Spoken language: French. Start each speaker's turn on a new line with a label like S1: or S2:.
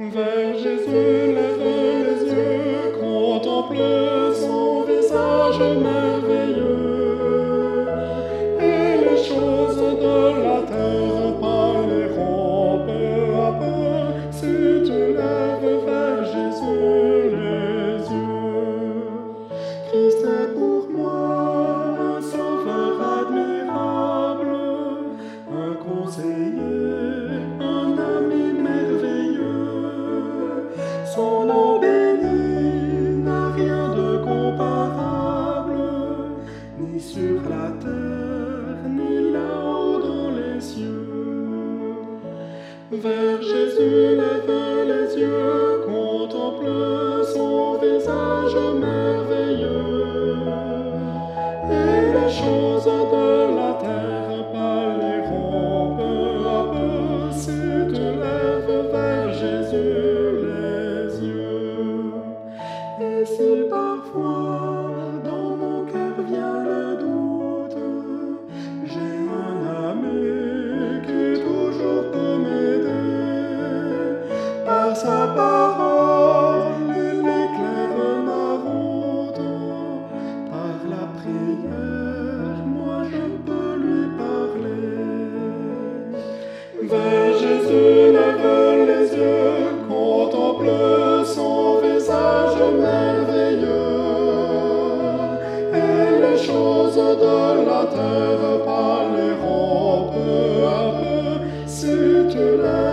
S1: Jésus lève les yeux, contemple son visage merveilleux. Et les choses de la terre parleront peu à peu si tu lèves vers Jésus les yeux. Christ Son nom béni n'a rien de comparable, ni sur la terre, ni là-haut dans les cieux. Vers Jésus lève les yeux, contemple son visage merveilleux. Et les choses de la terre Vers Jésus lève les yeux, contemple son visage merveilleux. Et les choses de la terre parleront peu à peu si tu l'aimes.